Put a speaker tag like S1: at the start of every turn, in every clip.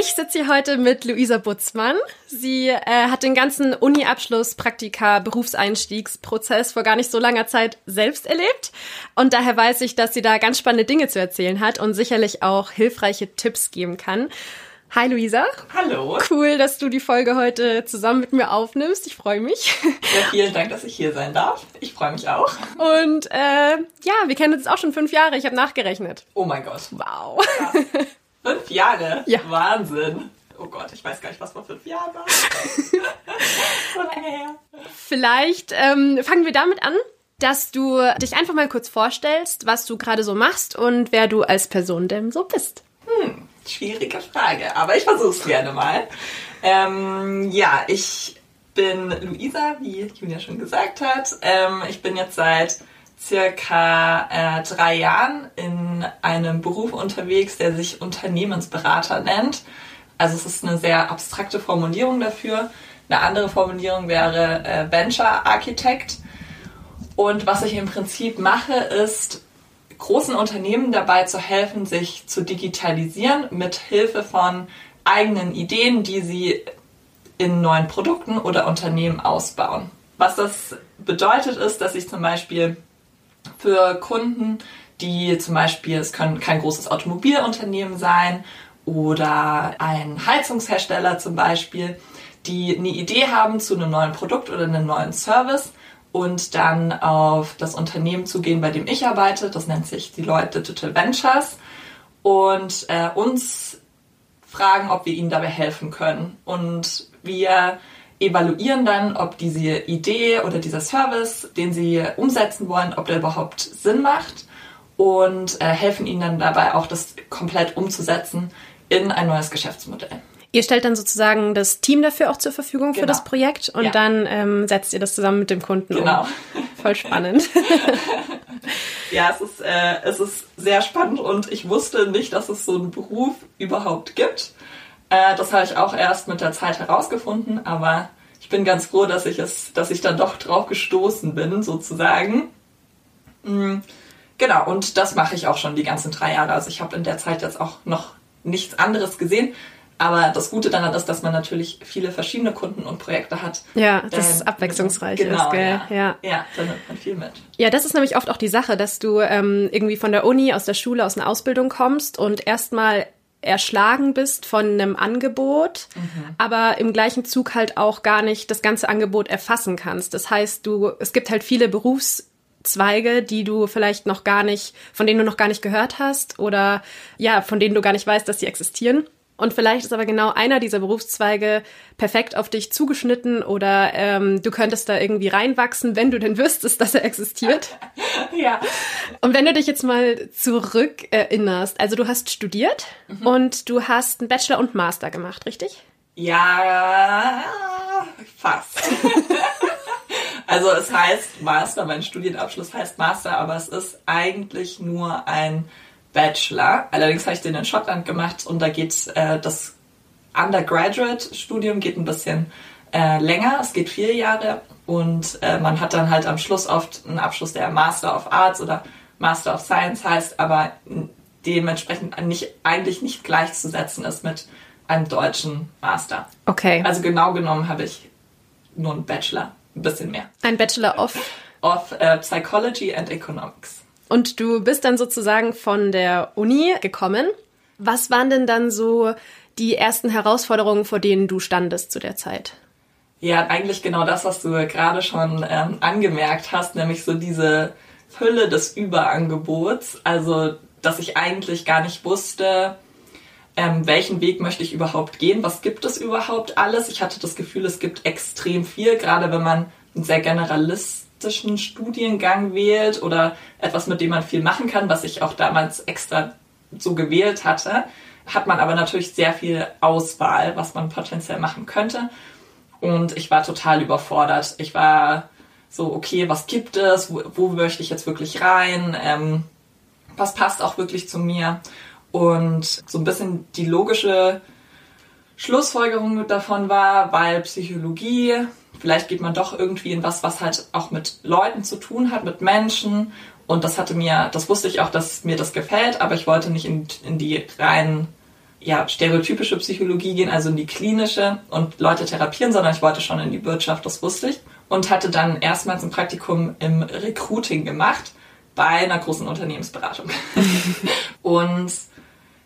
S1: Ich sitze hier heute mit Luisa Butzmann. Sie äh, hat den ganzen Uni-Abschluss, Praktika, Berufseinstiegsprozess vor gar nicht so langer Zeit selbst erlebt. Und daher weiß ich, dass sie da ganz spannende Dinge zu erzählen hat und sicherlich auch hilfreiche Tipps geben kann. Hi Luisa.
S2: Hallo.
S1: Cool, dass du die Folge heute zusammen mit mir aufnimmst. Ich freue mich.
S2: Ja, vielen Dank, dass ich hier sein darf. Ich freue mich auch.
S1: Und äh, ja, wir kennen uns auch schon fünf Jahre. Ich habe nachgerechnet.
S2: Oh mein Gott.
S1: Wow.
S2: Krass. Fünf Jahre?
S1: Ja.
S2: Wahnsinn. Oh Gott, ich weiß gar nicht, was vor fünf Jahren war. so lange her.
S1: Vielleicht ähm, fangen wir damit an, dass du dich einfach mal kurz vorstellst, was du gerade so machst und wer du als Person denn so bist.
S2: Hm, schwierige Frage, aber ich versuche es gerne mal. Ähm, ja, ich bin Luisa, wie Julia schon gesagt hat. Ähm, ich bin jetzt seit circa äh, drei Jahren in einem Beruf unterwegs, der sich Unternehmensberater nennt. Also es ist eine sehr abstrakte Formulierung dafür. Eine andere Formulierung wäre äh, Venture Architect. Und was ich im Prinzip mache, ist großen Unternehmen dabei zu helfen, sich zu digitalisieren mit Hilfe von eigenen Ideen, die sie in neuen Produkten oder Unternehmen ausbauen. Was das bedeutet, ist, dass ich zum Beispiel für Kunden, die zum Beispiel, es können kein großes Automobilunternehmen sein oder ein Heizungshersteller zum Beispiel, die eine Idee haben zu einem neuen Produkt oder einem neuen Service und dann auf das Unternehmen zugehen, bei dem ich arbeite. Das nennt sich die Leute Digital Ventures und äh, uns fragen, ob wir ihnen dabei helfen können. Und wir evaluieren dann, ob diese Idee oder dieser Service, den sie umsetzen wollen, ob der überhaupt Sinn macht und äh, helfen ihnen dann dabei auch, das komplett umzusetzen in ein neues Geschäftsmodell.
S1: Ihr stellt dann sozusagen das Team dafür auch zur Verfügung
S2: Genau.
S1: für das Projekt und
S2: Ja.
S1: dann ähm, setzt ihr das zusammen mit dem Kunden
S2: Genau.
S1: um. Voll spannend.
S2: Ja, es ist, äh, es ist sehr spannend und ich wusste nicht, dass es so einen Beruf überhaupt gibt. Äh, das habe ich auch erst mit der Zeit herausgefunden, aber ich bin ganz froh, dass ich es, dass ich dann doch drauf gestoßen bin, sozusagen. Mm, Genau, und das mache ich auch schon die ganzen drei Jahre. Also ich habe in der Zeit jetzt auch noch nichts anderes gesehen. Aber das Gute daran ist, dass man natürlich viele verschiedene Kunden und Projekte hat.
S1: Ja, das ist abwechslungsreich
S2: genau,
S1: ist, gell?
S2: Ja.
S1: Ja.
S2: ja, da nimmt man viel mit.
S1: Ja, das ist nämlich oft auch die Sache, dass du ähm, irgendwie von der Uni, aus der Schule, aus einer Ausbildung kommst und erstmal erschlagen bist von einem Angebot, aber im gleichen Zug halt auch gar nicht das ganze Angebot erfassen kannst. Das heißt, du, es gibt halt viele Berufszweige, die du vielleicht noch gar nicht, von denen du noch gar nicht gehört hast oder ja, von denen du gar nicht weißt, dass sie existieren. Und vielleicht ist aber genau einer dieser Berufszweige perfekt auf dich zugeschnitten oder ähm, du könntest da irgendwie reinwachsen, wenn du denn wüsstest, dass er existiert.
S2: Ja.
S1: Und wenn du dich jetzt mal zurück erinnerst, also du hast studiert und du hast einen Bachelor und Master gemacht, richtig?
S2: Ja, fast. also es heißt Master, mein Studienabschluss heißt Master, aber es ist eigentlich nur ein Bachelor. Allerdings habe ich den in Schottland gemacht und da geht äh, das Undergraduate-Studium geht ein bisschen äh, länger. Es geht vier Jahre und äh, man hat dann halt am Schluss oft einen Abschluss, der Master of Arts oder Master of Science heißt, aber dementsprechend nicht, eigentlich nicht gleichzusetzen ist mit einem deutschen Master.
S1: Okay.
S2: Also genau genommen habe ich nur einen Bachelor, ein bisschen mehr.
S1: Ein Bachelor of.
S2: Of äh, Psychology and Economics.
S1: Und du bist dann sozusagen von der Uni gekommen. Was waren denn dann so die ersten Herausforderungen, vor denen du standest zu der Zeit?
S2: Ja, eigentlich genau das, was du gerade schon ähm, angemerkt hast, nämlich so diese Fülle des Überangebots. Also, dass ich eigentlich gar nicht wusste, ähm, welchen Weg möchte ich überhaupt gehen, was gibt es überhaupt alles. Ich hatte das Gefühl, es gibt extrem viel, gerade wenn man einen sehr generalistischen Studiengang wählt oder etwas, mit dem man viel machen kann, was ich auch damals extra so gewählt hatte, hat man aber natürlich sehr viel Auswahl, was man potenziell machen könnte. Und ich war total überfordert. Ich war so, okay, was gibt es? Wo, wo möchte ich jetzt wirklich rein? Ähm, was passt auch wirklich zu mir? Und so ein bisschen die logische Schlussfolgerung davon war, weil Psychologie, vielleicht geht man doch irgendwie in was, was halt auch mit Leuten zu tun hat, mit Menschen. Und das hatte mir, das wusste ich auch, dass mir das gefällt, aber ich wollte nicht in, in die reinen ja, stereotypische Psychologie gehen, also in die klinische und Leute therapieren, sondern ich wollte schon in die Wirtschaft, das wusste ich. Und hatte dann erstmals ein Praktikum im Recruiting gemacht bei einer großen Unternehmensberatung. und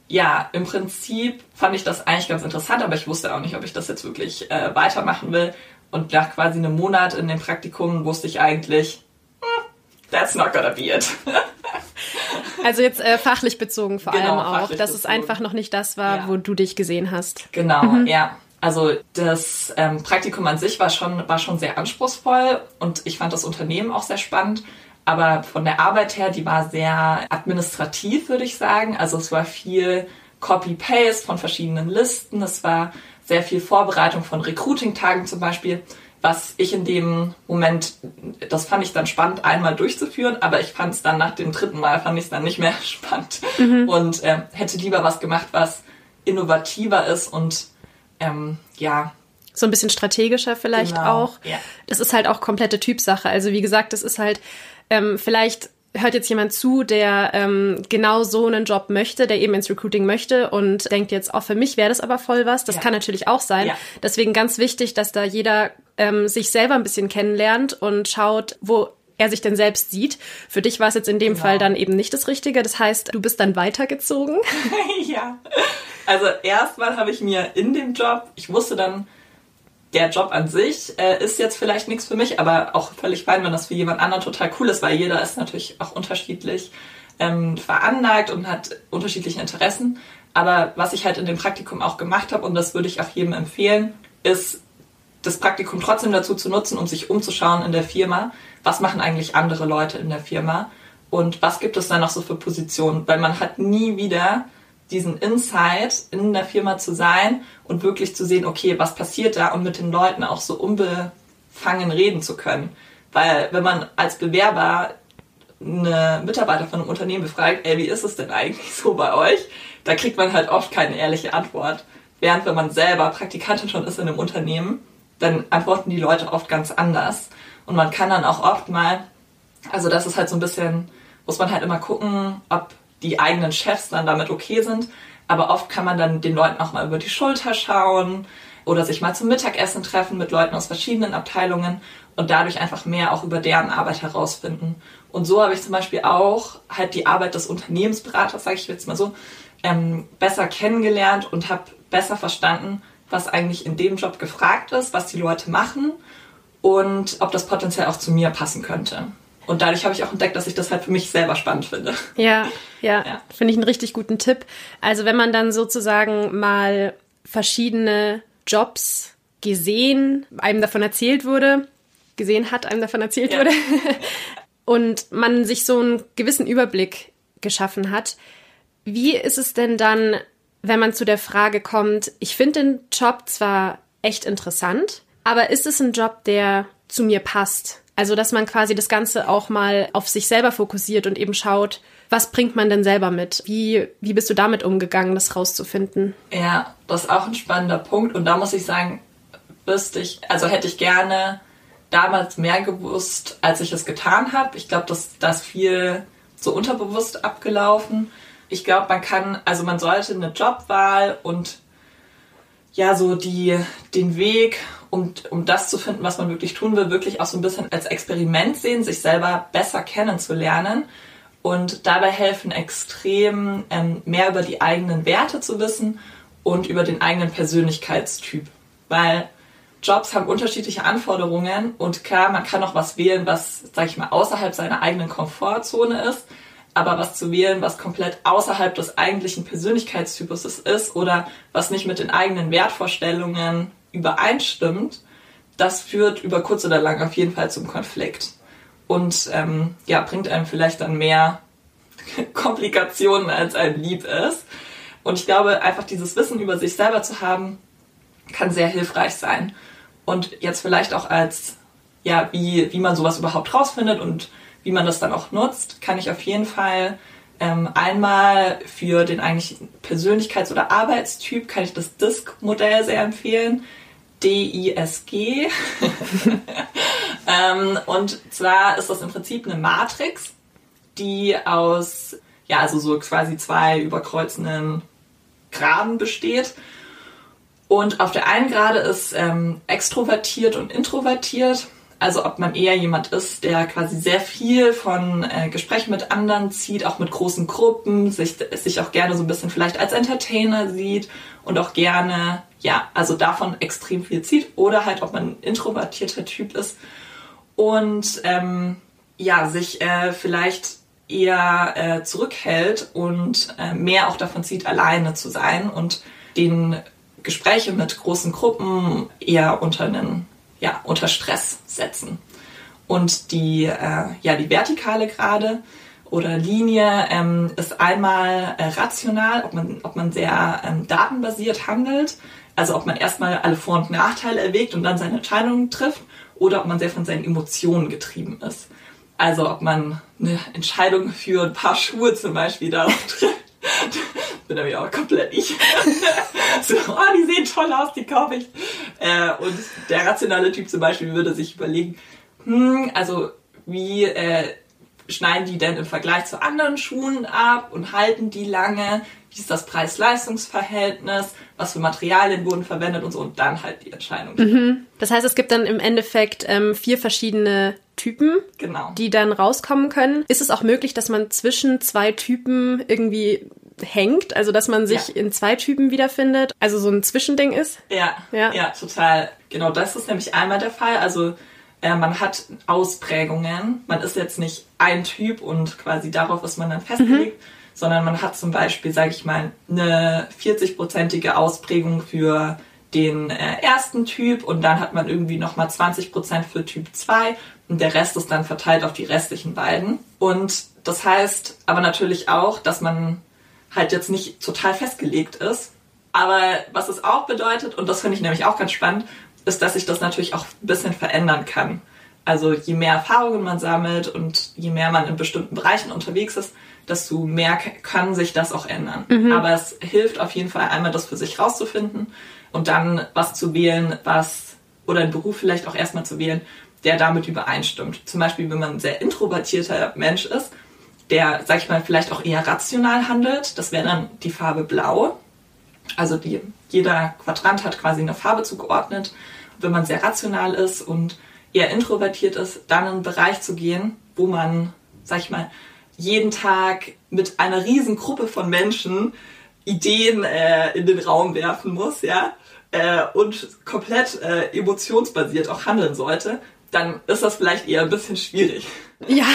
S2: ja, im Prinzip fand ich das eigentlich ganz interessant, aber ich wusste auch nicht, ob ich das jetzt wirklich äh, weitermachen will. Und nach quasi einem Monat in dem Praktikum wusste ich eigentlich, hm, that's not gonna be it.
S1: Also jetzt äh, fachlich bezogen vor genau, allem auch, dass bezogen. es einfach noch nicht das war, ja. wo du dich gesehen hast.
S2: Genau, mhm. ja. Also das ähm, Praktikum an sich war schon, war schon sehr anspruchsvoll und ich fand das Unternehmen auch sehr spannend. Aber von der Arbeit her, die war sehr administrativ, würde ich sagen. Also es war viel Copy-Paste von verschiedenen Listen. Es war sehr viel Vorbereitung von Recruiting-Tagen zum Beispiel was ich in dem Moment, das fand ich dann spannend, einmal durchzuführen, aber ich fand es dann nach dem dritten Mal, fand ich es dann nicht mehr spannend mhm. und äh, hätte lieber was gemacht, was innovativer ist und ähm, ja.
S1: So ein bisschen strategischer vielleicht genau, auch. Ja. Das ist halt auch komplette Typsache. Also wie gesagt, das ist halt ähm, vielleicht hört jetzt jemand zu, der ähm, genau so einen Job möchte, der eben ins Recruiting möchte und denkt jetzt, auch oh, für mich wäre das aber voll was. Das ja. kann natürlich auch sein. Ja. Deswegen ganz wichtig, dass da jeder ähm, sich selber ein bisschen kennenlernt und schaut, wo er sich denn selbst sieht. Für dich war es jetzt in dem genau. Fall dann eben nicht das Richtige. Das heißt, du bist dann weitergezogen.
S2: ja. Also erstmal habe ich mir in dem Job, ich wusste dann, der Job an sich äh, ist jetzt vielleicht nichts für mich, aber auch völlig fein, wenn das für jemand anderen total cool ist, weil jeder ist natürlich auch unterschiedlich ähm, veranlagt und hat unterschiedliche Interessen. Aber was ich halt in dem Praktikum auch gemacht habe, und das würde ich auch jedem empfehlen, ist das Praktikum trotzdem dazu zu nutzen, um sich umzuschauen in der Firma. Was machen eigentlich andere Leute in der Firma? Und was gibt es da noch so für Positionen? Weil man hat nie wieder diesen Insight in der Firma zu sein und wirklich zu sehen, okay, was passiert da und mit den Leuten auch so unbefangen reden zu können. Weil wenn man als Bewerber eine Mitarbeiter von einem Unternehmen befragt, ey, wie ist es denn eigentlich so bei euch? Da kriegt man halt oft keine ehrliche Antwort. Während wenn man selber Praktikantin schon ist in einem Unternehmen, dann antworten die Leute oft ganz anders. Und man kann dann auch oft mal, also das ist halt so ein bisschen, muss man halt immer gucken, ob die eigenen Chefs dann damit okay sind. Aber oft kann man dann den Leuten auch mal über die Schulter schauen oder sich mal zum Mittagessen treffen mit Leuten aus verschiedenen Abteilungen und dadurch einfach mehr auch über deren Arbeit herausfinden. Und so habe ich zum Beispiel auch halt die Arbeit des Unternehmensberaters, sage ich jetzt mal so, ähm, besser kennengelernt und habe besser verstanden, was eigentlich in dem Job gefragt ist, was die Leute machen und ob das potenziell auch zu mir passen könnte. Und dadurch habe ich auch entdeckt, dass ich das halt für mich selber spannend finde.
S1: Ja, ja, ja. finde ich einen richtig guten Tipp. Also wenn man dann sozusagen mal verschiedene Jobs gesehen, einem davon erzählt wurde, gesehen hat, einem davon erzählt ja. wurde, und man sich so einen gewissen Überblick geschaffen hat, wie ist es denn dann, wenn man zu der Frage kommt, ich finde den Job zwar echt interessant, aber ist es ein Job, der zu mir passt? Also, dass man quasi das Ganze auch mal auf sich selber fokussiert und eben schaut, was bringt man denn selber mit? Wie, wie bist du damit umgegangen, das rauszufinden?
S2: Ja, das ist auch ein spannender Punkt. Und da muss ich sagen, wüsste ich, also hätte ich gerne damals mehr gewusst, als ich es getan habe. Ich glaube, dass das viel so unterbewusst abgelaufen. Ich glaube, man kann, also man sollte eine Jobwahl und ja, so die, den Weg um, um das zu finden, was man wirklich tun will, wirklich auch so ein bisschen als Experiment sehen, sich selber besser kennenzulernen und dabei helfen extrem, ähm, mehr über die eigenen Werte zu wissen und über den eigenen Persönlichkeitstyp. Weil Jobs haben unterschiedliche Anforderungen und klar, man kann auch was wählen, was, sag ich mal, außerhalb seiner eigenen Komfortzone ist. Aber was zu wählen, was komplett außerhalb des eigentlichen Persönlichkeitstypus ist oder was nicht mit den eigenen Wertvorstellungen übereinstimmt, das führt über kurz oder lang auf jeden Fall zum Konflikt. Und ähm, ja, bringt einem vielleicht dann mehr Komplikationen, als einem lieb ist. Und ich glaube, einfach dieses Wissen über sich selber zu haben, kann sehr hilfreich sein. Und jetzt vielleicht auch als, ja, wie, wie man sowas überhaupt rausfindet und wie man das dann auch nutzt, kann ich auf jeden Fall ähm, einmal für den eigentlichen Persönlichkeits- oder Arbeitstyp kann ich das DISC-Modell sehr empfehlen. D-I-S-G. ähm, und zwar ist das im Prinzip eine Matrix, die aus, ja, also so quasi zwei überkreuzenden Graden besteht. Und auf der einen Grade ist ähm, extrovertiert und introvertiert. Also ob man eher jemand ist, der quasi sehr viel von äh, Gesprächen mit anderen zieht, auch mit großen Gruppen, sich, sich auch gerne so ein bisschen vielleicht als Entertainer sieht und auch gerne, ja, also davon extrem viel zieht. Oder halt, ob man ein introvertierter Typ ist und ähm, ja, sich äh, vielleicht eher äh, zurückhält und äh, mehr auch davon zieht, alleine zu sein und den Gespräche mit großen Gruppen eher unter einen, ja, unter Stress setzen. Und die, äh, ja, die vertikale Gerade oder Linie ähm, ist einmal äh, rational, ob man, ob man sehr ähm, datenbasiert handelt, also ob man erstmal alle Vor- und Nachteile erwägt und dann seine Entscheidungen trifft, oder ob man sehr von seinen Emotionen getrieben ist. Also ob man eine Entscheidung für ein paar Schuhe zum Beispiel darauf trifft. bin nämlich auch komplett ich. so, oh, die sehen toll aus, die kaufe ich. Äh, und der rationale Typ zum Beispiel würde sich überlegen, hm, also wie äh, schneiden die denn im Vergleich zu anderen Schuhen ab und halten die lange? Wie ist das Preis-Leistungs-Verhältnis? Was für Materialien wurden verwendet und so und dann halt die Entscheidung.
S1: Mhm. Das heißt, es gibt dann im Endeffekt ähm, vier verschiedene Typen,
S2: genau.
S1: die dann rauskommen können. Ist es auch möglich, dass man zwischen zwei Typen irgendwie hängt, also dass man sich ja. in zwei Typen wiederfindet, also so ein Zwischending ist?
S2: Ja, ja, ja, total. Genau, das ist nämlich einmal der Fall. Also äh, man hat Ausprägungen. Man ist jetzt nicht ein Typ und quasi darauf ist man dann festgelegt, mhm. sondern man hat zum Beispiel, sage ich mal, eine 40-prozentige Ausprägung für den äh, ersten Typ und dann hat man irgendwie nochmal 20 Prozent für Typ 2 und der Rest ist dann verteilt auf die restlichen beiden. Und das heißt aber natürlich auch, dass man halt jetzt nicht total festgelegt ist. Aber was es auch bedeutet, und das finde ich nämlich auch ganz spannend, ist, dass sich das natürlich auch ein bisschen verändern kann. Also je mehr Erfahrungen man sammelt und je mehr man in bestimmten Bereichen unterwegs ist, desto mehr kann sich das auch ändern. Mhm. Aber es hilft auf jeden Fall einmal, das für sich rauszufinden und dann was zu wählen, was oder einen Beruf vielleicht auch erstmal zu wählen, der damit übereinstimmt. Zum Beispiel, wenn man ein sehr introvertierter Mensch ist, der, sag ich mal, vielleicht auch eher rational handelt. Das wäre dann die Farbe Blau. Also die, jeder Quadrant hat quasi eine Farbe zugeordnet. Und wenn man sehr rational ist und eher introvertiert ist, dann in einen Bereich zu gehen, wo man, sag ich mal, jeden Tag mit einer riesen Gruppe von Menschen Ideen äh, in den Raum werfen muss, ja, äh, und komplett äh, emotionsbasiert auch handeln sollte, dann ist das vielleicht eher ein bisschen schwierig.
S1: Ja,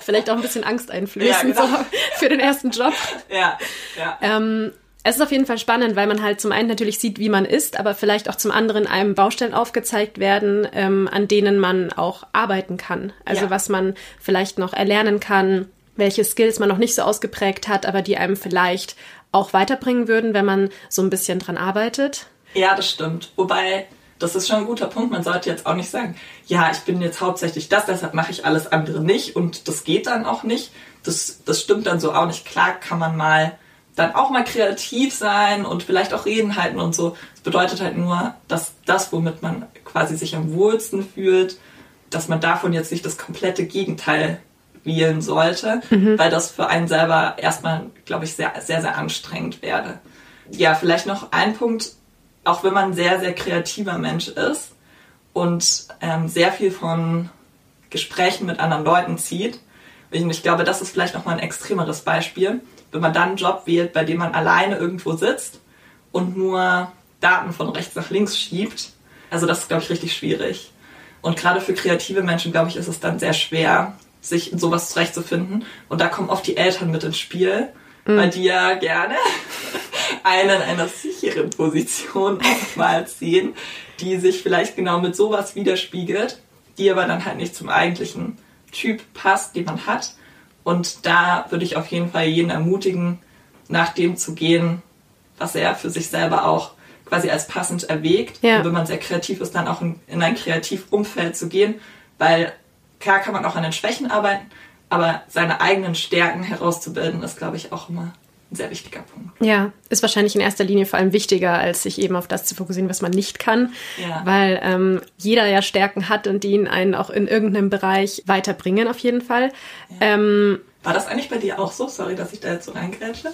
S1: vielleicht auch ein bisschen Angst einflößen ja, genau. so für den ersten Job.
S2: Ja, ja.
S1: Ähm, es ist auf jeden Fall spannend, weil man halt zum einen natürlich sieht, wie man ist, aber vielleicht auch zum anderen einem Baustellen aufgezeigt werden, ähm, an denen man auch arbeiten kann. Also ja. was man vielleicht noch erlernen kann, welche Skills man noch nicht so ausgeprägt hat, aber die einem vielleicht auch weiterbringen würden, wenn man so ein bisschen dran arbeitet.
S2: Ja, das stimmt. Wobei das ist schon ein guter Punkt. Man sollte jetzt auch nicht sagen, ja, ich bin jetzt hauptsächlich das, deshalb mache ich alles andere nicht und das geht dann auch nicht. Das, das stimmt dann so auch nicht. Klar kann man mal dann auch mal kreativ sein und vielleicht auch Reden halten und so. Das bedeutet halt nur, dass das, womit man quasi sich am wohlsten fühlt, dass man davon jetzt nicht das komplette Gegenteil wählen sollte, mhm. weil das für einen selber erstmal, glaube ich, sehr, sehr, sehr anstrengend wäre. Ja, vielleicht noch ein Punkt, auch wenn man ein sehr, sehr kreativer Mensch ist und ähm, sehr viel von Gesprächen mit anderen Leuten zieht, und ich glaube, das ist vielleicht noch mal ein extremeres Beispiel, wenn man dann einen Job wählt, bei dem man alleine irgendwo sitzt und nur Daten von rechts nach links schiebt. Also das ist, glaube ich, richtig schwierig. Und gerade für kreative Menschen, glaube ich, ist es dann sehr schwer, sich in sowas zurechtzufinden. Und da kommen oft die Eltern mit ins Spiel, mhm. weil die ja gerne einen in einer sicheren Position oftmals sehen, die sich vielleicht genau mit sowas widerspiegelt, die aber dann halt nicht zum eigentlichen Typ passt, den man hat. Und da würde ich auf jeden Fall jeden ermutigen, nach dem zu gehen, was er für sich selber auch quasi als passend erwägt. Ja. Und wenn man sehr kreativ ist, dann auch in, in ein Kreativumfeld zu gehen, weil klar kann man auch an den Schwächen arbeiten, aber seine eigenen Stärken herauszubilden, ist, glaube ich, auch immer ein sehr wichtiger Punkt.
S1: Ja, ist wahrscheinlich in erster Linie vor allem wichtiger, als sich eben auf das zu fokussieren, was man nicht kann, ja. weil ähm, jeder ja Stärken hat und die ihn einen auch in irgendeinem Bereich weiterbringen, auf jeden Fall. Ja. Ähm,
S2: War das eigentlich bei dir auch so? Sorry, dass ich da jetzt so reingrätsche.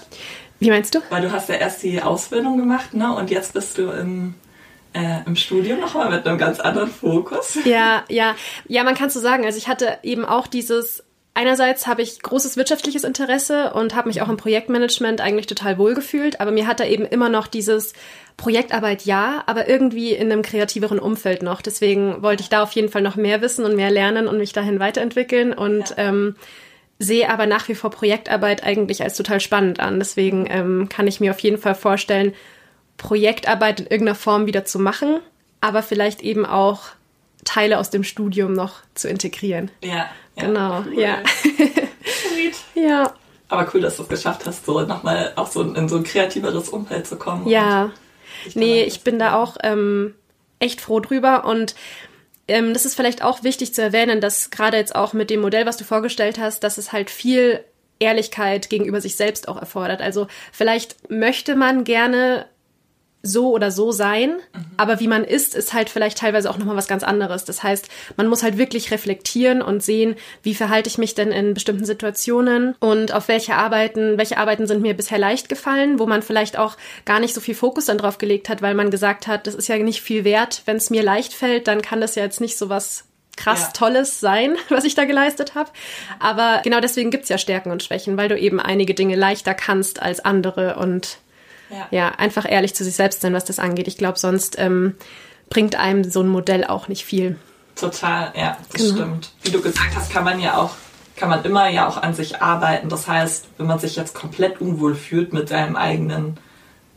S1: Wie meinst du?
S2: Weil du hast ja erst die Ausbildung gemacht, ne? Und jetzt bist du im, äh, im Studium nochmal mit einem ganz anderen Fokus.
S1: Ja, ja. Ja, man kann so sagen. Also ich hatte eben auch dieses Einerseits habe ich großes wirtschaftliches Interesse und habe mich auch im Projektmanagement eigentlich total wohlgefühlt, aber mir hat da eben immer noch dieses Projektarbeit ja, aber irgendwie in einem kreativeren Umfeld noch. Deswegen wollte ich da auf jeden Fall noch mehr wissen und mehr lernen und mich dahin weiterentwickeln und ja. ähm, sehe aber nach wie vor Projektarbeit eigentlich als total spannend an. Deswegen ähm, kann ich mir auf jeden Fall vorstellen, Projektarbeit in irgendeiner Form wieder zu machen, aber vielleicht eben auch Teile aus dem Studium noch zu integrieren.
S2: Ja.
S1: ja genau, cool. ja. Ja.
S2: Aber cool, dass du es geschafft hast, so nochmal auch so in so ein kreativeres Umfeld zu kommen.
S1: Ja. Nee, ich bin da auch ähm, echt froh drüber und ähm, das ist vielleicht auch wichtig zu erwähnen, dass gerade jetzt auch mit dem Modell, was du vorgestellt hast, dass es halt viel Ehrlichkeit gegenüber sich selbst auch erfordert. Also vielleicht möchte man gerne so oder so sein, mhm. aber wie man ist, ist halt vielleicht teilweise auch nochmal was ganz anderes. Das heißt, man muss halt wirklich reflektieren und sehen, wie verhalte ich mich denn in bestimmten Situationen und auf welche Arbeiten, welche Arbeiten sind mir bisher leicht gefallen, wo man vielleicht auch gar nicht so viel Fokus dann drauf gelegt hat, weil man gesagt hat, das ist ja nicht viel wert. Wenn es mir leicht fällt, dann kann das ja jetzt nicht so was krass ja. Tolles sein, was ich da geleistet habe. Aber genau deswegen gibt's ja Stärken und Schwächen, weil du eben einige Dinge leichter kannst als andere und ja. ja, einfach ehrlich zu sich selbst sein, was das angeht. Ich glaube, sonst ähm, bringt einem so ein Modell auch nicht viel.
S2: Total, ja, das genau. stimmt. Wie du gesagt hast, kann man ja auch, kann man immer ja auch an sich arbeiten. Das heißt, wenn man sich jetzt komplett unwohl fühlt mit seinem eigenen,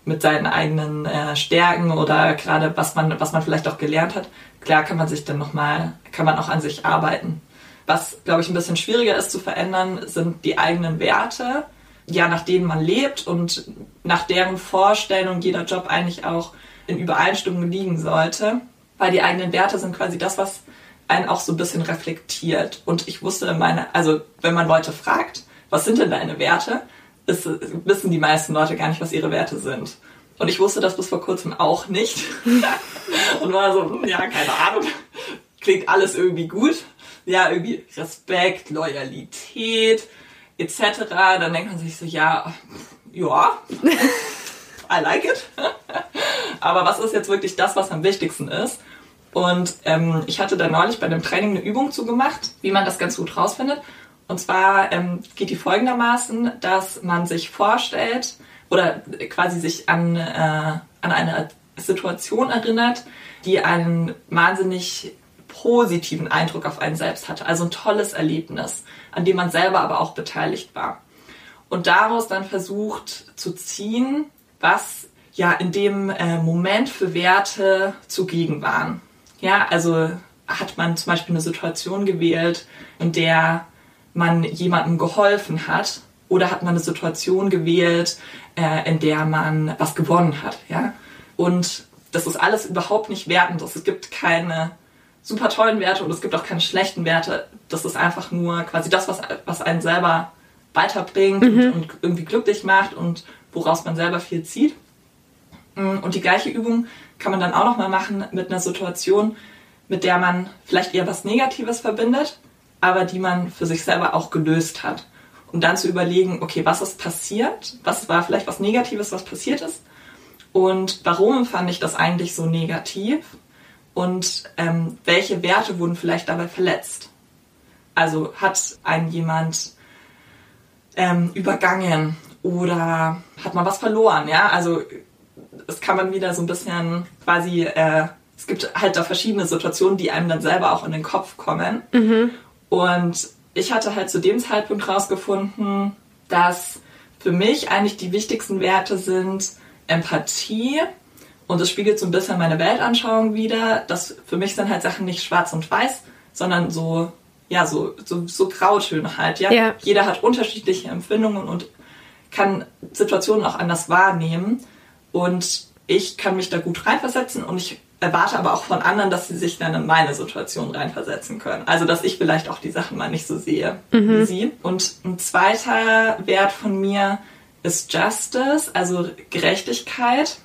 S2: mit seinen eigenen äh, Stärken oder gerade was man, was man vielleicht auch gelernt hat, klar kann man sich dann nochmal, kann man auch an sich arbeiten. Was, glaube ich, ein bisschen schwieriger ist zu verändern, sind die eigenen Werte ja, nach denen man lebt und nach deren Vorstellung jeder Job eigentlich auch in Übereinstimmung liegen sollte. Weil die eigenen Werte sind quasi das, was einen auch so ein bisschen reflektiert. Und ich wusste meine, also wenn man Leute fragt, was sind denn deine Werte, ist, wissen die meisten Leute gar nicht, was ihre Werte sind. Und ich wusste das bis vor kurzem auch nicht. und war so, hm, ja, keine Ahnung, klingt alles irgendwie gut. Ja, irgendwie Respekt, Loyalität, etc., dann denkt man sich so, ja, ja, I like it. Aber was ist jetzt wirklich das, was am wichtigsten ist? Und ähm, ich hatte da neulich bei dem Training eine Übung zugemacht, wie man das ganz gut rausfindet. Und zwar ähm, geht die folgendermaßen, dass man sich vorstellt oder quasi sich an, äh, an eine Situation erinnert, die einen wahnsinnig positiven Eindruck auf einen selbst hatte. Also ein tolles Erlebnis an dem man selber aber auch beteiligt war. Und daraus dann versucht zu ziehen, was ja in dem äh, Moment für Werte zugegen waren. Ja, also hat man zum Beispiel eine Situation gewählt, in der man jemandem geholfen hat, oder hat man eine Situation gewählt, äh, in der man was gewonnen hat, ja. Und das ist alles überhaupt nicht wertend. Es gibt keine super tollen Werte und es gibt auch keine schlechten Werte. Das ist einfach nur quasi das, was, was einen selber weiterbringt mhm. und, und, irgendwie glücklich macht und woraus man selber viel zieht. Mm, und die gleiche Übung kann man dann auch nochmal machen mit einer Situation, mit der man vielleicht eher was Negatives verbindet, aber die man für sich selber auch gelöst hat. Um dann zu überlegen, okay, was ist passiert? Was war vielleicht was Negatives, was passiert ist? Und warum fand ich das eigentlich so negativ? Und ähm, welche Werte wurden vielleicht dabei verletzt. Also hat ein jemand ähm, übergangen oder hat man was verloren, ja? Also das kann man wieder so ein bisschen quasi, äh, es gibt halt da verschiedene Situationen, die einem dann selber auch in den Kopf kommen. Mhm. Und ich hatte halt zu dem Zeitpunkt rausgefunden, dass für mich eigentlich die wichtigsten Werte sind Empathie, und es spiegelt so ein bisschen meine Weltanschauung wider, dass für mich sind halt Sachen nicht schwarz und weiß, sondern so, ja, so, so, so Grautöne halt, ja? ja. Jeder hat unterschiedliche Empfindungen und kann Situationen auch anders wahrnehmen. Und ich kann mich da gut reinversetzen und ich erwarte aber auch von anderen, dass sie sich dann in meine Situation reinversetzen können. Also, dass ich vielleicht auch die Sachen mal nicht so sehe mhm. wie sie. Und ein zweiter Wert von mir ist Justice, also Gerechtigkeit.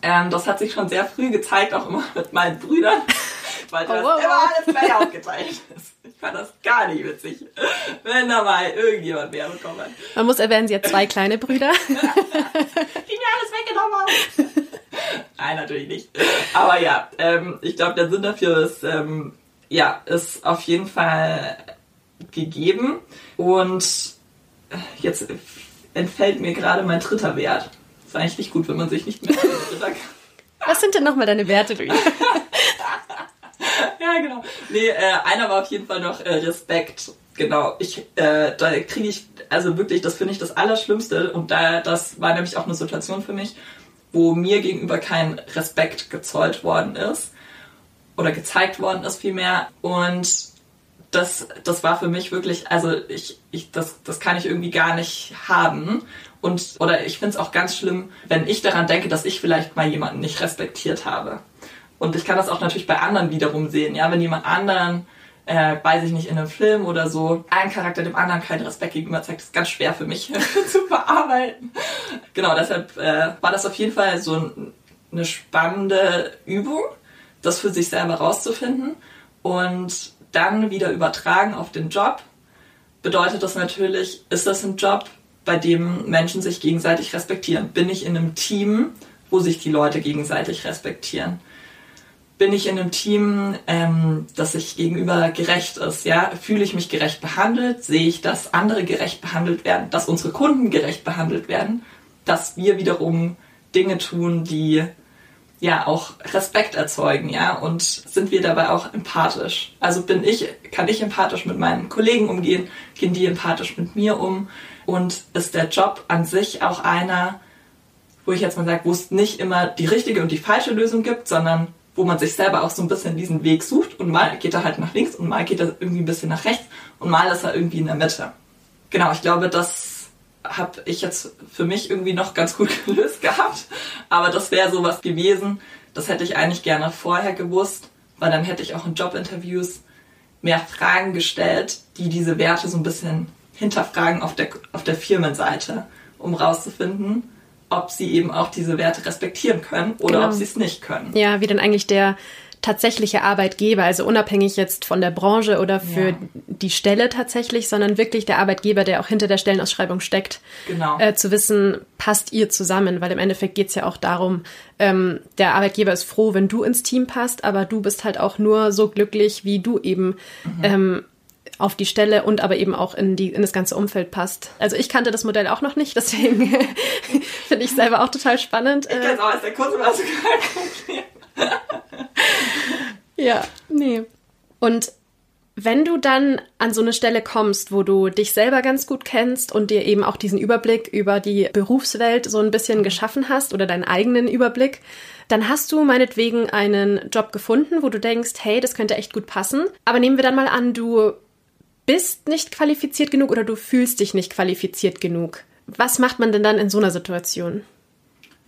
S2: Ähm, das hat sich schon sehr früh gezeigt, auch immer mit meinen Brüdern, weil das oh, oh, immer alles gleich aufgeteilt ist. Ich fand das gar nicht witzig, wenn da mal irgendjemand mehr bekommen hat.
S1: Man muss erwähnen, sie hat zwei kleine Brüder.
S2: Die mir alles weggenommen haben. Nein, natürlich nicht. Aber ja, ähm, ich glaube, der Sinn dafür ist, ähm, ja, ist auf jeden Fall gegeben. Und jetzt entfällt mir gerade mein dritter Wert. Ist eigentlich nicht gut, wenn man sich nicht mehr erinnert.
S1: Was sind denn nochmal deine Werte, Luis?
S2: ja, genau. Nee, äh, einer war auf jeden Fall noch äh, Respekt. Genau. Ich, äh, da kriege ich, also wirklich, das finde ich das Allerschlimmste. Und da, das war nämlich auch eine Situation für mich, wo mir gegenüber kein Respekt gezollt worden ist. Oder gezeigt worden ist vielmehr. Und das, das war für mich wirklich, also ich, ich, das, das kann ich irgendwie gar nicht haben. Und, oder ich finde es auch ganz schlimm, wenn ich daran denke, dass ich vielleicht mal jemanden nicht respektiert habe. Und ich kann das auch natürlich bei anderen wiederum sehen, ja, wenn jemand anderen, äh, weiß ich nicht, in einem Film oder so, ein Charakter dem anderen keinen Respekt gegenüber zeigt, ist ganz schwer für mich zu verarbeiten. Genau, deshalb äh, war das auf jeden Fall so eine spannende Übung, das für sich selber rauszufinden und dann wieder übertragen auf den Job. Bedeutet das natürlich, ist das ein Job, bei dem Menschen sich gegenseitig respektieren? Bin ich in einem Team, wo sich die Leute gegenseitig respektieren? Bin ich in einem Team, ähm, das sich gegenüber gerecht ist? Ja, fühle ich mich gerecht behandelt? Sehe ich, dass andere gerecht behandelt werden, dass unsere Kunden gerecht behandelt werden, dass wir wiederum Dinge tun, die ja auch Respekt erzeugen, ja, und sind wir dabei auch empathisch? Also bin ich, kann ich empathisch mit meinen Kollegen umgehen, gehen die empathisch mit mir um und ist der Job an sich auch einer, wo ich jetzt mal sage, wo es nicht immer die richtige und die falsche Lösung gibt, sondern wo man sich selber auch so ein bisschen diesen Weg sucht und mal geht er halt nach links und mal geht er irgendwie ein bisschen nach rechts und mal ist er irgendwie in der Mitte. Genau, ich glaube, das habe ich jetzt für mich irgendwie noch ganz gut gelöst gehabt, aber das wäre sowas gewesen, das hätte ich eigentlich gerne vorher gewusst, weil dann hätte ich auch in Jobinterviews mehr Fragen gestellt, die diese Werte so ein bisschen hinterfragen auf der, auf der Firmenseite, um rauszufinden, ob sie eben auch diese Werte respektieren können oder genau. ob sie es nicht können.
S1: Ja, wie denn eigentlich der tatsächliche Arbeitgeber, also unabhängig jetzt von der Branche oder für ja. Die Stelle tatsächlich, sondern wirklich der Arbeitgeber, der auch hinter der Stellenausschreibung steckt,
S2: genau.
S1: äh, zu wissen, passt ihr zusammen, weil im Endeffekt geht es ja auch darum, ähm, der Arbeitgeber ist froh, wenn du ins Team passt, aber du bist halt auch nur so glücklich, wie du eben mhm. ähm, auf die Stelle und aber eben auch in, die, in das ganze Umfeld passt. Also ich kannte das Modell auch noch nicht, deswegen finde ich selber auch total spannend.
S2: Ich kenne es auch aus der also
S1: Ja, nee. Und wenn du dann an so eine Stelle kommst, wo du dich selber ganz gut kennst und dir eben auch diesen Überblick über die Berufswelt so ein bisschen geschaffen hast oder deinen eigenen Überblick, dann hast du meinetwegen einen Job gefunden, wo du denkst, hey, das könnte echt gut passen. Aber nehmen wir dann mal an, du bist nicht qualifiziert genug oder du fühlst dich nicht qualifiziert genug. Was macht man denn dann in so einer Situation?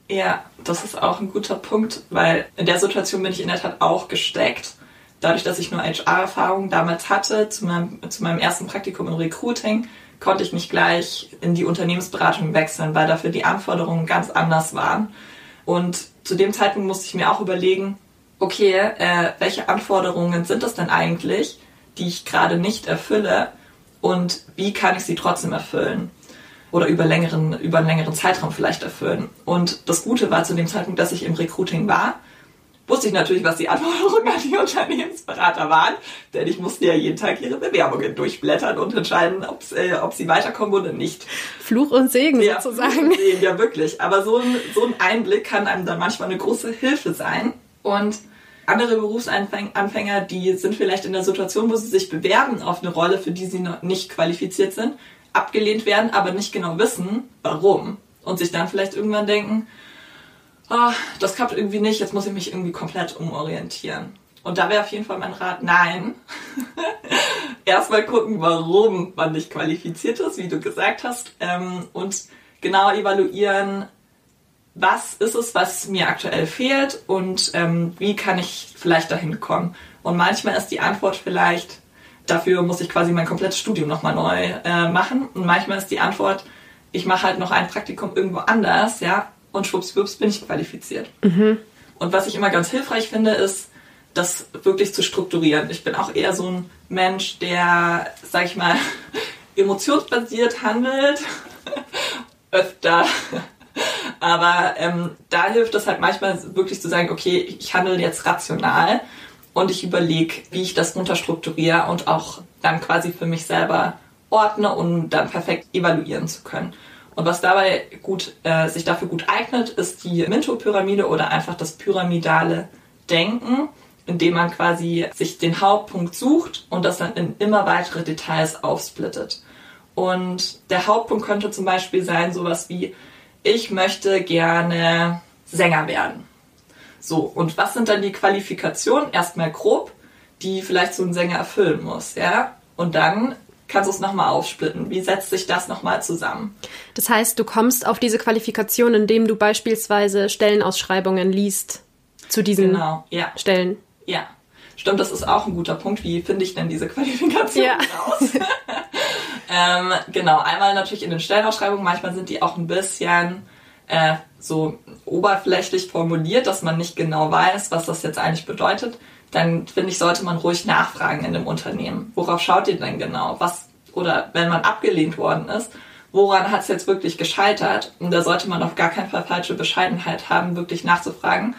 S2: Ja, das ist auch ein guter Punkt, weil in der Situation bin ich in der Tat auch gesteckt. Dadurch, dass ich nur HR-Erfahrung damals hatte, zu meinem, zu meinem ersten Praktikum im Recruiting, konnte ich nicht gleich in die Unternehmensberatung wechseln, weil dafür die Anforderungen ganz anders waren. Und zu dem Zeitpunkt musste ich mir auch überlegen, okay, äh, welche Anforderungen sind das denn eigentlich, die ich gerade nicht erfülle und wie kann ich sie trotzdem erfüllen? Oder über, längeren, über einen längeren Zeitraum vielleicht erfüllen. Und das Gute war zu dem Zeitpunkt, dass ich im Recruiting war, wusste ich natürlich, was die Anforderungen an die Unternehmensberater waren, denn ich musste ja jeden Tag ihre Bewerbungen durchblättern und entscheiden, äh, ob sie weiterkommen oder nicht.
S1: Fluch und Segen ja, sozusagen. Und
S2: Segen, ja wirklich. Aber so ein, so ein Einblick kann einem dann manchmal eine große Hilfe sein. Und andere Berufsanfänger, die sind vielleicht in der Situation, wo sie sich bewerben auf eine Rolle, für die sie noch nicht qualifiziert sind, abgelehnt werden, aber nicht genau wissen, warum. Und sich dann vielleicht irgendwann denken, oh, das klappt irgendwie nicht, jetzt muss ich mich irgendwie komplett umorientieren. Und da wäre auf jeden Fall mein Rat, nein. Erstmal gucken, warum man nicht qualifiziert ist, wie du gesagt hast. Ähm, und genau evaluieren, was ist es, was mir aktuell fehlt und ähm, wie kann ich vielleicht dahin kommen. Und manchmal ist die Antwort vielleicht, dafür muss ich quasi mein komplettes Studium nochmal neu äh, machen. Und manchmal ist die Antwort, ich mache halt noch ein Praktikum irgendwo anders, ja, und schwuppswupps bin ich qualifiziert. Mhm. Und was ich immer ganz hilfreich finde, ist, das wirklich zu strukturieren. Ich bin auch eher so ein Mensch, der, sag ich mal, emotionsbasiert handelt. Öfter. Aber ähm, da hilft es halt manchmal wirklich zu sagen, okay, ich handle jetzt rational und ich überlege, wie ich das runterstrukturiere und auch dann quasi für mich selber ordne, um dann perfekt evaluieren zu können. Und was dabei gut, äh, sich dafür gut eignet, ist die Minto-Pyramide oder einfach das pyramidale Denken, indem man quasi sich den Hauptpunkt sucht und das dann in immer weitere Details aufsplittet. Und der Hauptpunkt könnte zum Beispiel sein, sowas wie, ich möchte gerne Sänger werden. So, und was sind dann die Qualifikationen? Erstmal grob, die vielleicht so ein Sänger erfüllen muss, ja? Und dann kannst du es nochmal aufsplitten. Wie setzt sich das nochmal zusammen?
S1: Das heißt, du kommst auf diese Qualifikation, indem du beispielsweise Stellenausschreibungen liest zu diesen genau, ja. Stellen.
S2: Ja, stimmt, das ist auch ein guter Punkt. Wie finde ich denn diese Qualifikation ja. raus? ähm, genau, einmal natürlich in den Stellenausschreibungen. Manchmal sind die auch ein bisschen äh, so oberflächlich formuliert, dass man nicht genau weiß, was das jetzt eigentlich bedeutet dann finde ich, sollte man ruhig nachfragen in dem Unternehmen. Worauf schaut ihr denn genau? Was, oder wenn man abgelehnt worden ist, woran hat es jetzt wirklich gescheitert? Und da sollte man auf gar keinen Fall falsche Bescheidenheit haben, wirklich nachzufragen.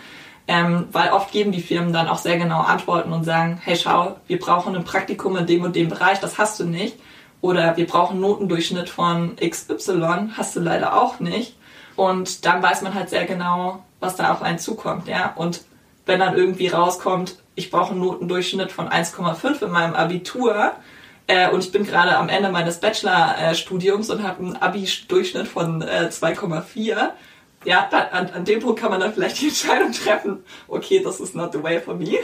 S2: Ähm, weil oft geben die Firmen dann auch sehr genau Antworten und sagen, hey schau, wir brauchen ein Praktikum in dem und dem Bereich, das hast du nicht. Oder wir brauchen Notendurchschnitt von XY, hast du leider auch nicht. Und dann weiß man halt sehr genau, was da auf einen zukommt, ja. Und wenn dann irgendwie rauskommt, ich brauche einen Notendurchschnitt von 1,5 in meinem Abitur äh, und ich bin gerade am Ende meines Bachelorstudiums und habe einen Abi-Durchschnitt von äh, 2,4. Ja, da, an, an dem Punkt kann man dann vielleicht die Entscheidung treffen, okay, das ist not the way for me.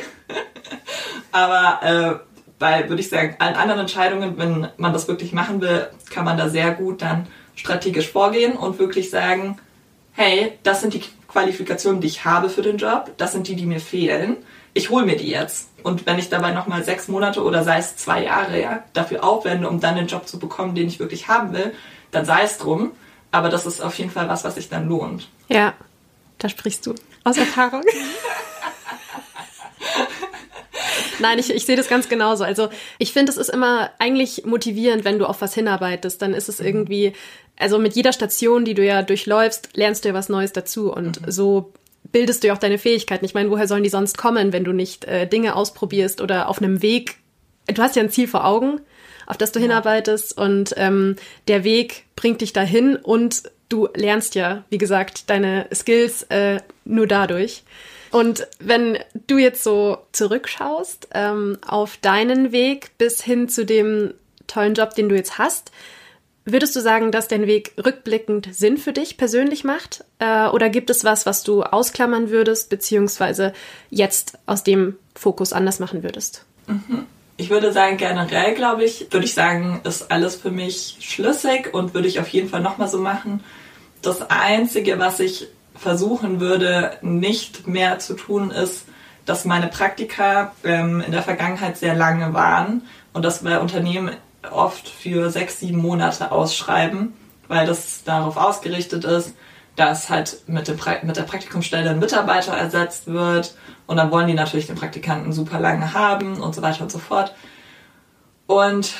S2: Aber äh, bei, würde ich sagen, allen anderen Entscheidungen, wenn man das wirklich machen will, kann man da sehr gut dann strategisch vorgehen und wirklich sagen, hey, das sind die Qualifikationen, die ich habe für den Job, das sind die, die mir fehlen ich hole mir die jetzt. Und wenn ich dabei nochmal sechs Monate oder sei es zwei Jahre ja, dafür aufwende, um dann den Job zu bekommen, den ich wirklich haben will, dann sei es drum. Aber das ist auf jeden Fall was, was sich dann lohnt.
S1: Ja, da sprichst du aus Erfahrung. Nein, ich, ich sehe das ganz genauso. Also ich finde, es ist immer eigentlich motivierend, wenn du auf was hinarbeitest. Dann ist es mhm. irgendwie, also mit jeder Station, die du ja durchläufst, lernst du ja was Neues dazu. Und mhm. so bildest du ja auch deine Fähigkeiten. Ich meine, woher sollen die sonst kommen, wenn du nicht äh, Dinge ausprobierst oder auf einem Weg? Du hast ja ein Ziel vor Augen, auf das du ja. hinarbeitest und ähm, der Weg bringt dich dahin und du lernst ja, wie gesagt, deine Skills äh, nur dadurch. Und wenn du jetzt so zurückschaust ähm, auf deinen Weg bis hin zu dem tollen Job, den du jetzt hast, Würdest du sagen, dass dein Weg rückblickend Sinn für dich persönlich macht? Äh, oder gibt es was, was du ausklammern würdest, beziehungsweise jetzt aus dem Fokus anders machen würdest?
S2: Mhm. Ich würde sagen, generell, glaube ich, würde ich sagen, ist alles für mich schlüssig und würde ich auf jeden Fall nochmal so machen. Das Einzige, was ich versuchen würde, nicht mehr zu tun, ist, dass meine Praktika ähm, in der Vergangenheit sehr lange waren und dass bei Unternehmen oft für sechs, sieben Monate ausschreiben, weil das darauf ausgerichtet ist, dass halt mit, dem pra mit der Praktikumsstelle ein Mitarbeiter ersetzt wird und dann wollen die natürlich den Praktikanten super lange haben und so weiter und so fort. Und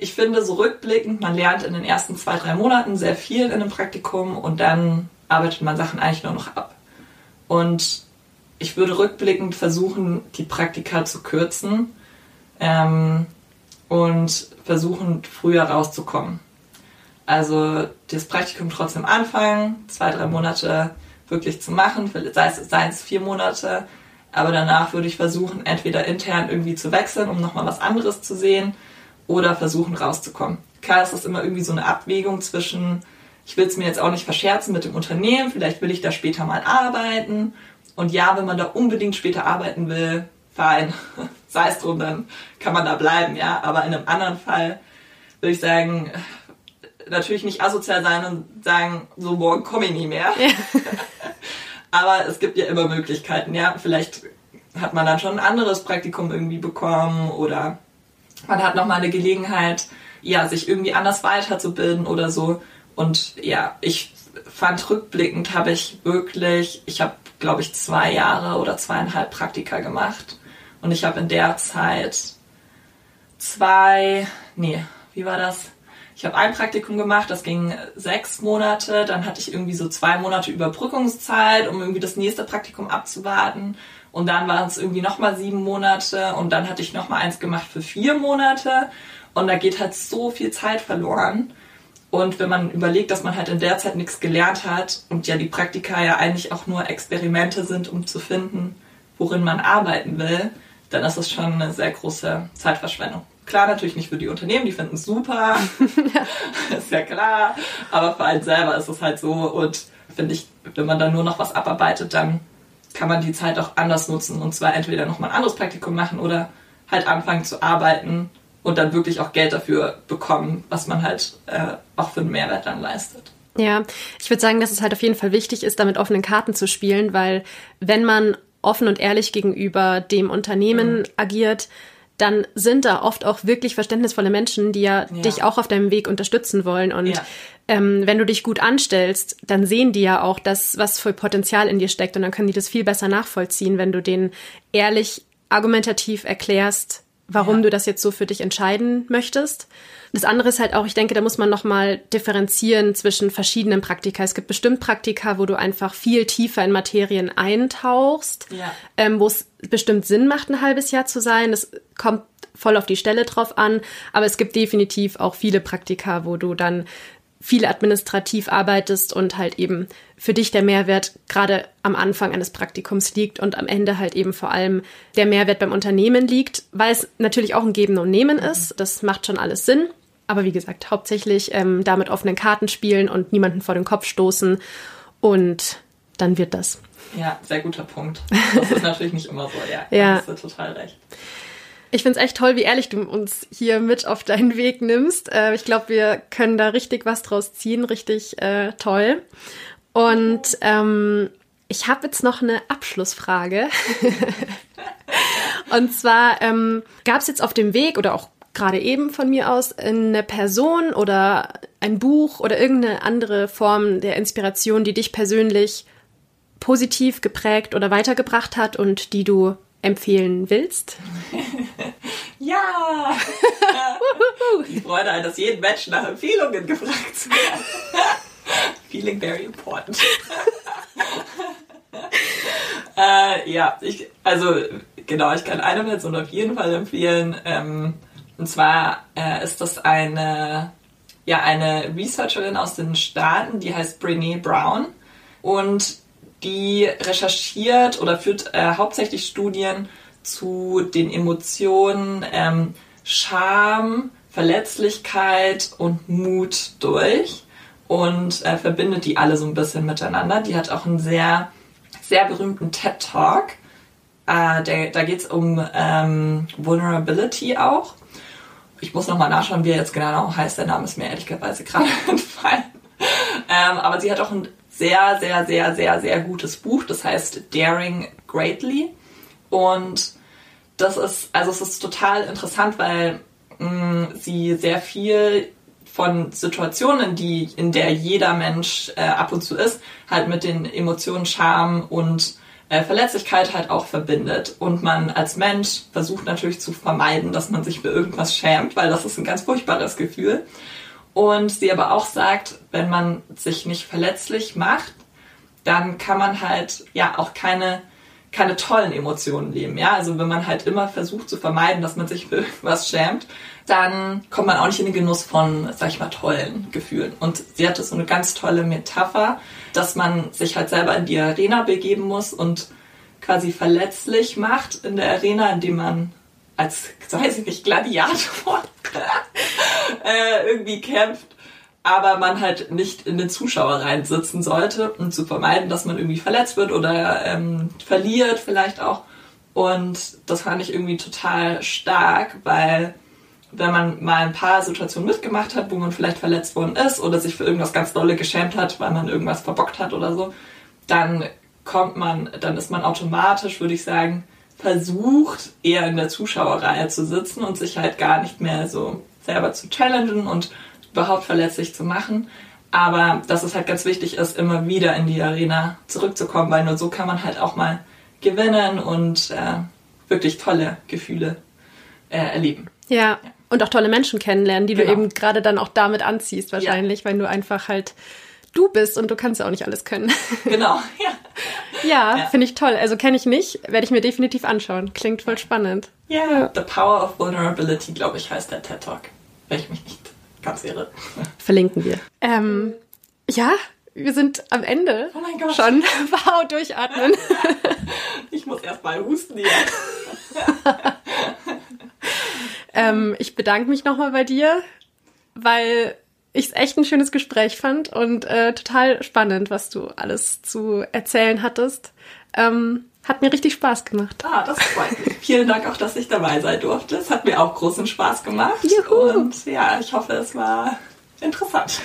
S2: ich finde so rückblickend, man lernt in den ersten zwei, drei Monaten sehr viel in einem Praktikum und dann arbeitet man Sachen eigentlich nur noch ab. Und ich würde rückblickend versuchen, die Praktika zu kürzen. Ähm, und versuchen, früher rauszukommen. Also das Praktikum trotzdem anfangen, zwei, drei Monate wirklich zu machen, sei es, sei es vier Monate, aber danach würde ich versuchen, entweder intern irgendwie zu wechseln, um nochmal was anderes zu sehen, oder versuchen rauszukommen. Klar ist das immer irgendwie so eine Abwägung zwischen, ich will es mir jetzt auch nicht verscherzen mit dem Unternehmen, vielleicht will ich da später mal arbeiten. Und ja, wenn man da unbedingt später arbeiten will, fein, sei es drum, dann kann man da bleiben, ja. Aber in einem anderen Fall würde ich sagen, natürlich nicht asozial sein und sagen, so morgen komme ich nie mehr. Ja. Aber es gibt ja immer Möglichkeiten, ja. Vielleicht hat man dann schon ein anderes Praktikum irgendwie bekommen oder man hat nochmal eine Gelegenheit, ja, sich irgendwie anders weiterzubilden oder so. Und ja, ich fand rückblickend habe ich wirklich, ich habe glaube ich, zwei Jahre oder zweieinhalb Praktika gemacht. Und ich habe in der Zeit zwei, nee, wie war das? Ich habe ein Praktikum gemacht, das ging sechs Monate. Dann hatte ich irgendwie so zwei Monate Überbrückungszeit, um irgendwie das nächste Praktikum abzuwarten. Und dann waren es irgendwie nochmal sieben Monate. Und dann hatte ich nochmal eins gemacht für vier Monate. Und da geht halt so viel Zeit verloren. Und wenn man überlegt, dass man halt in der Zeit nichts gelernt hat und ja die Praktika ja eigentlich auch nur Experimente sind, um zu finden, worin man arbeiten will, dann ist es schon eine sehr große Zeitverschwendung. Klar, natürlich nicht für die Unternehmen, die finden es super, ist ja klar, aber für einen selber ist es halt so und finde ich, wenn man dann nur noch was abarbeitet, dann kann man die Zeit auch anders nutzen und zwar entweder nochmal ein anderes Praktikum machen oder halt anfangen zu arbeiten und dann wirklich auch Geld dafür bekommen, was man halt äh, auch für einen Mehrwert dann leistet.
S1: Ja, ich würde sagen, dass es halt auf jeden Fall wichtig ist, damit offenen Karten zu spielen, weil wenn man offen und ehrlich gegenüber dem Unternehmen agiert, dann sind da oft auch wirklich verständnisvolle Menschen, die ja, ja. dich auch auf deinem Weg unterstützen wollen. Und ja. ähm, wenn du dich gut anstellst, dann sehen die ja auch das, was für Potenzial in dir steckt. Und dann können die das viel besser nachvollziehen, wenn du denen ehrlich argumentativ erklärst, warum ja. du das jetzt so für dich entscheiden möchtest. Das andere ist halt auch, ich denke, da muss man nochmal differenzieren zwischen verschiedenen Praktika. Es gibt bestimmt Praktika, wo du einfach viel tiefer in Materien eintauchst, ja. ähm, wo es bestimmt Sinn macht, ein halbes Jahr zu sein. Das kommt voll auf die Stelle drauf an. Aber es gibt definitiv auch viele Praktika, wo du dann viel administrativ arbeitest und halt eben für dich der Mehrwert gerade am Anfang eines Praktikums liegt und am Ende halt eben vor allem der Mehrwert beim Unternehmen liegt, weil es natürlich auch ein Geben und Nehmen ist. Das macht schon alles Sinn. Aber wie gesagt, hauptsächlich ähm, damit offenen Karten spielen und niemanden vor den Kopf stoßen und dann wird das.
S2: Ja, sehr guter Punkt. Das ist natürlich nicht immer so, ja.
S1: ja.
S2: Da hast du total recht.
S1: Ich finde es echt toll, wie ehrlich du uns hier mit auf deinen Weg nimmst. Äh, ich glaube, wir können da richtig was draus ziehen, richtig äh, toll. Und ähm, ich habe jetzt noch eine Abschlussfrage. Und zwar ähm, gab es jetzt auf dem Weg oder auch gerade eben von mir aus eine Person oder ein Buch oder irgendeine andere Form der Inspiration, die dich persönlich positiv geprägt oder weitergebracht hat und die du empfehlen willst?
S2: ja! Die Freude eines jeden Menschen nach Empfehlungen gefragt zu werden. Feeling very important. äh, ja, ich, also genau, ich kann eine Person auf jeden Fall empfehlen. Ähm, und zwar äh, ist das eine, ja, eine Researcherin aus den Staaten, die heißt Brene Brown. Und die recherchiert oder führt äh, hauptsächlich Studien zu den Emotionen ähm, Scham, Verletzlichkeit und Mut durch und äh, verbindet die alle so ein bisschen miteinander. Die hat auch einen sehr, sehr berühmten TED Talk. Äh, der, da geht es um ähm, Vulnerability auch. Ich muss nochmal nachschauen, wie er jetzt genau heißt. Der Name ist mir ehrlicherweise gerade entfallen. Ähm, aber sie hat auch einen sehr, sehr, sehr, sehr, sehr gutes Buch. Das heißt Daring Greatly. Und das ist, also es ist total interessant, weil mh, mm, sie sehr viel von Situationen, die in der jeder Mensch äh, ab und zu ist, halt mit den Emotionen Scham und äh, Verletzlichkeit halt auch verbindet. Und man als Mensch versucht natürlich zu vermeiden, dass man sich für irgendwas schämt, weil das ist ein ganz furchtbares Gefühl. Und sie aber auch sagt, wenn man sich nicht verletzlich macht, dann kann man halt ja auch keine keine tollen Emotionen leben, ja. Also wenn man halt immer versucht zu vermeiden, dass man sich für irgendwas schämt, dann kommt man auch nicht in den Genuss von, sag ich mal, tollen Gefühlen. Und sie hatte so eine ganz tolle Metapher, dass man sich halt selber in die Arena begeben muss und quasi verletzlich macht in der Arena, indem man als, weiß ich nicht, Gladiator äh, irgendwie kämpft, aber man halt nicht in den Zuschauer reinsitzen sollte, um zu vermeiden, dass man irgendwie verletzt wird oder ähm, verliert vielleicht auch. Und das fand ich irgendwie total stark, weil wenn man mal ein paar Situationen mitgemacht hat, wo man vielleicht verletzt worden ist oder sich für irgendwas ganz dolle geschämt hat, weil man irgendwas verbockt hat oder so, dann kommt man, dann ist man automatisch, würde ich sagen, versucht, eher in der Zuschauerreihe zu sitzen und sich halt gar nicht mehr so selber zu challengen und überhaupt verletzlich zu machen. Aber dass es halt ganz wichtig ist, immer wieder in die Arena zurückzukommen, weil nur so kann man halt auch mal gewinnen und äh, wirklich tolle Gefühle äh, erleben.
S1: Ja. ja. Und auch tolle Menschen kennenlernen, die genau. du eben gerade dann auch damit anziehst, wahrscheinlich, ja. weil du einfach halt du bist und du kannst ja auch nicht alles können.
S2: Genau, ja.
S1: Ja, ja. finde ich toll. Also kenne ich nicht, werde ich mir definitiv anschauen. Klingt voll spannend.
S2: Ja, yeah. The Power of Vulnerability, glaube ich, heißt der TED Talk. Wenn ich mich nicht ganz irre.
S1: Verlinken wir. Ähm, ja, wir sind am Ende.
S2: Oh mein Gott.
S1: Schon. Wow, durchatmen.
S2: ich muss erst mal husten hier.
S1: ähm, ich bedanke mich nochmal bei dir, weil ich es echt ein schönes Gespräch fand und äh, total spannend, was du alles zu erzählen hattest. Ähm, hat mir richtig Spaß gemacht.
S2: Ah, das freut mich. Vielen Dank auch, dass ich dabei sein durfte. Es hat mir auch großen Spaß gemacht.
S1: Juhu.
S2: Und ja, ich hoffe, es war interessant.